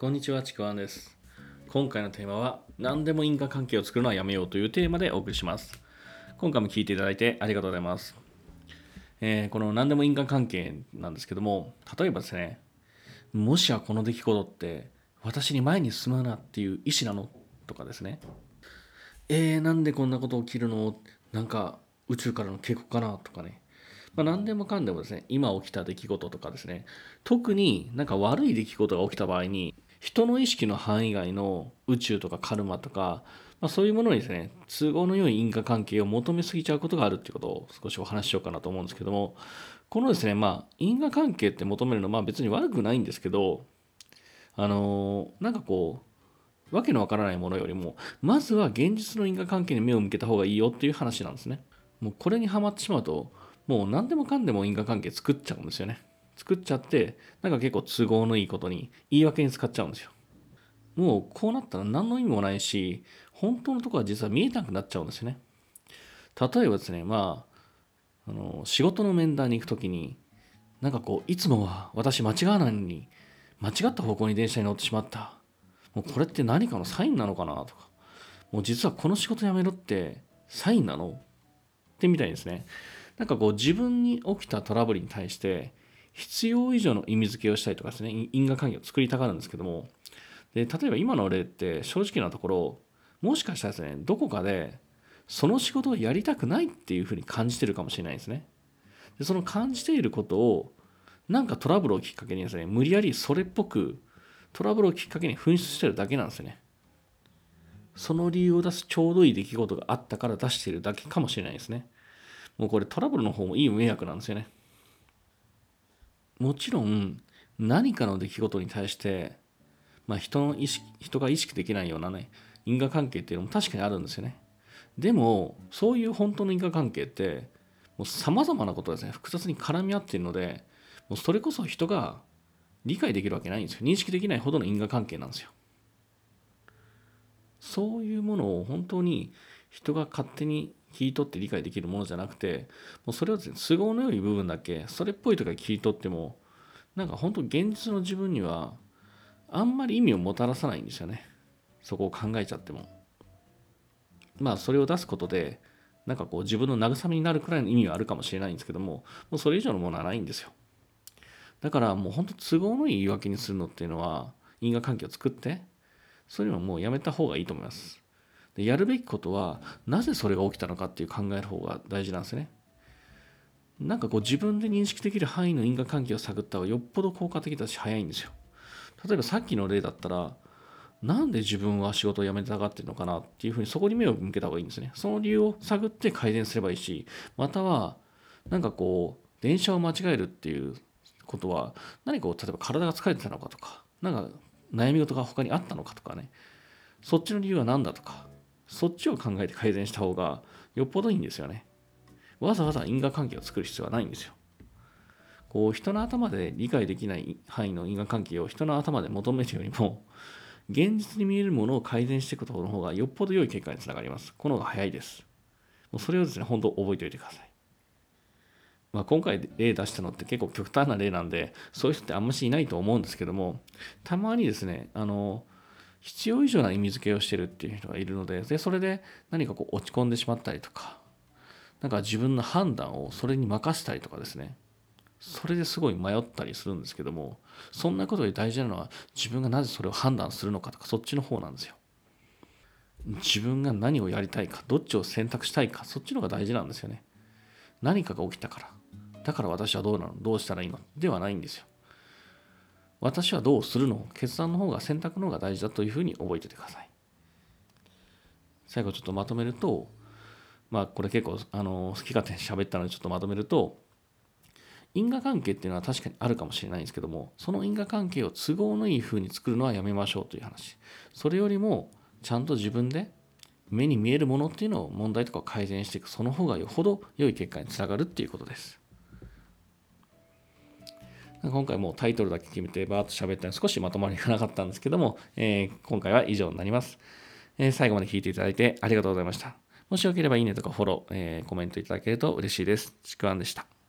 こんにちは、ちくわんです。今回のテーマは、何でも因果関係を作るのはやめようというテーマでお送りします。今回も聞いていただいてありがとうございます。えーこの何でも因果関係なんですけども、例えばですね、もしやこの出来事って私に前に進むなっていう意思なの？とかですね、えー、なんでこんなこと起きるの？なんか宇宙からの警告かな？とかね。まあ、何でもかんでもですね、今起きた出来事とかですね、特になんか悪い出来事が起きた場合に、人の意識の範囲外の宇宙とかカルマとか、まあ、そういうものにですね、都合の良い因果関係を求めすぎちゃうことがあるっていうことを少しお話ししようかなと思うんですけども、このですね、まあ、因果関係って求めるのはまあ別に悪くないんですけど、あのーなんかこう、わけのわからないものよりも、まずは現実の因果関係に目を向けた方がいいよっていう話なんですね。もうこれにはまってしまうと、もう何でもかんでも因果関係作っちゃうんですよね。作っちゃって、なんか結構都合のいいことに言い訳に使っちゃうんですよ。もうこうなったら何の意味もないし、本当のとこは実は見えなくなっちゃうんですよね。例えばですね、まあ、あの仕事の面談に行くときに、なんかこう、いつもは私間違わないのに、間違った方向に電車に乗ってしまった。もうこれって何かのサインなのかなとか、もう実はこの仕事辞めろってサインなのってみたいですね。なんかこう自分に起きたトラブルに対して必要以上の意味付けをしたりとかですね、因果関係を作りたがるんですけども、で例えば今の例って正直なところ、もしかしたらですね、どこかでその仕事をやりたくないっていうふうに感じてるかもしれないですね。でその感じていることをなんかトラブルをきっかけにですね、無理やりそれっぽくトラブルをきっかけに噴出してるだけなんですよね。その理由を出すちょうどいい出来事があったから出しているだけかもしれないですね。もうこれトラブルの方もいい迷惑なんですよね。もちろん何かの出来事に対して、まあ、人の意識人が意識できないようなね因果関係っていうのも確かにあるんですよね。でもそういう本当の因果関係ってもう様々なことですね複雑に絡み合っているのでもうそれこそ人が理解できるわけないんですよ認識できないほどの因果関係なんですよ。そういうものを本当に人が勝手に切り取って理解できるものじゃなくてもうそれをですね都合の良い部分だけそれっぽいとか切り取ってもなんか本当現実の自分にはあんまり意味をもたらさないんですよね。そこを考えちゃっても。まあそれを出すことでなんかこう自分の慰めになるくらいの意味はあるかもしれないんですけどももうそれ以上のものはないんですよ。だからもう本当都合のいい言い訳にするのっていうのは因果関係を作ってそういうのはもうやめた方がいいと思います。でやるべきことはなぜそれが起きたのかっていう考える方が大事なんですね。なんかこう自分で認識できる範囲の因果関係を探った方がよっぽど効果的だし早いんですよ。例えばさっきの例だったらなんで自分は仕事を辞めたがってるのかなっていうふうにそこに目を向けた方がいいんですね。その理由を探って改善すればいいしまたはなんかこう電車を間違えるっていうことは何かこう例えば体が疲れてたのかとかなんか悩み事が他にあったのかとかね。そっちの理由は何だとかそっちを考えて改善した方がよっぽどいいんですよね。わざわざ因果関係を作る必要はないんですよ。こう人の頭で理解できない範囲の因果関係を人の頭で求めるよりも現実に見えるものを改善していくことの方がよっぽど良い結果につながります。この方が早いです。もうそれをですね、本当覚えておいてください。まあ、今回例出したのって結構極端な例なんでそういう人ってあんましいないと思うんですけどもたまにですねあの必要以上な意味付けをしてるっていう人がいるのででそれで何かこう落ち込んでしまったりとかなんか自分の判断をそれに任せたりとかですね。それですごい迷ったりするんですけどもそんなことより大事なのは自分がなぜそれを判断するのかとかそっちの方なんですよ。自分が何をやりたいかどっちを選択したいかそっちの方が大事なんですよね。何かが起きたから。だから私はどうなのどうしたらいいのではないんですよ。私はどうするの決断の方が選択の方が大事だというふうに覚えててください。最後ちょっとまとめるとまあこれ結構あの好き勝手に喋ったのでちょっとまとめると因果関係っていうのは確かにあるかもしれないんですけどもその因果関係を都合のいい風に作るのはやめましょうという話。それよりもちゃんと自分で目に見えるものっていうのを問題とかを改善していく。その方がよほど良い結果につながるっていうことです。今回もうタイトルだけ決めてバーッと喋ったので少しまとまりがなかったんですけども、えー今回は以上になります、えー最後まで聞いていただいてありがとうございました。もしよければいいねとかフォロー、えーコメントいただけると嬉しいです。ちくわんでした。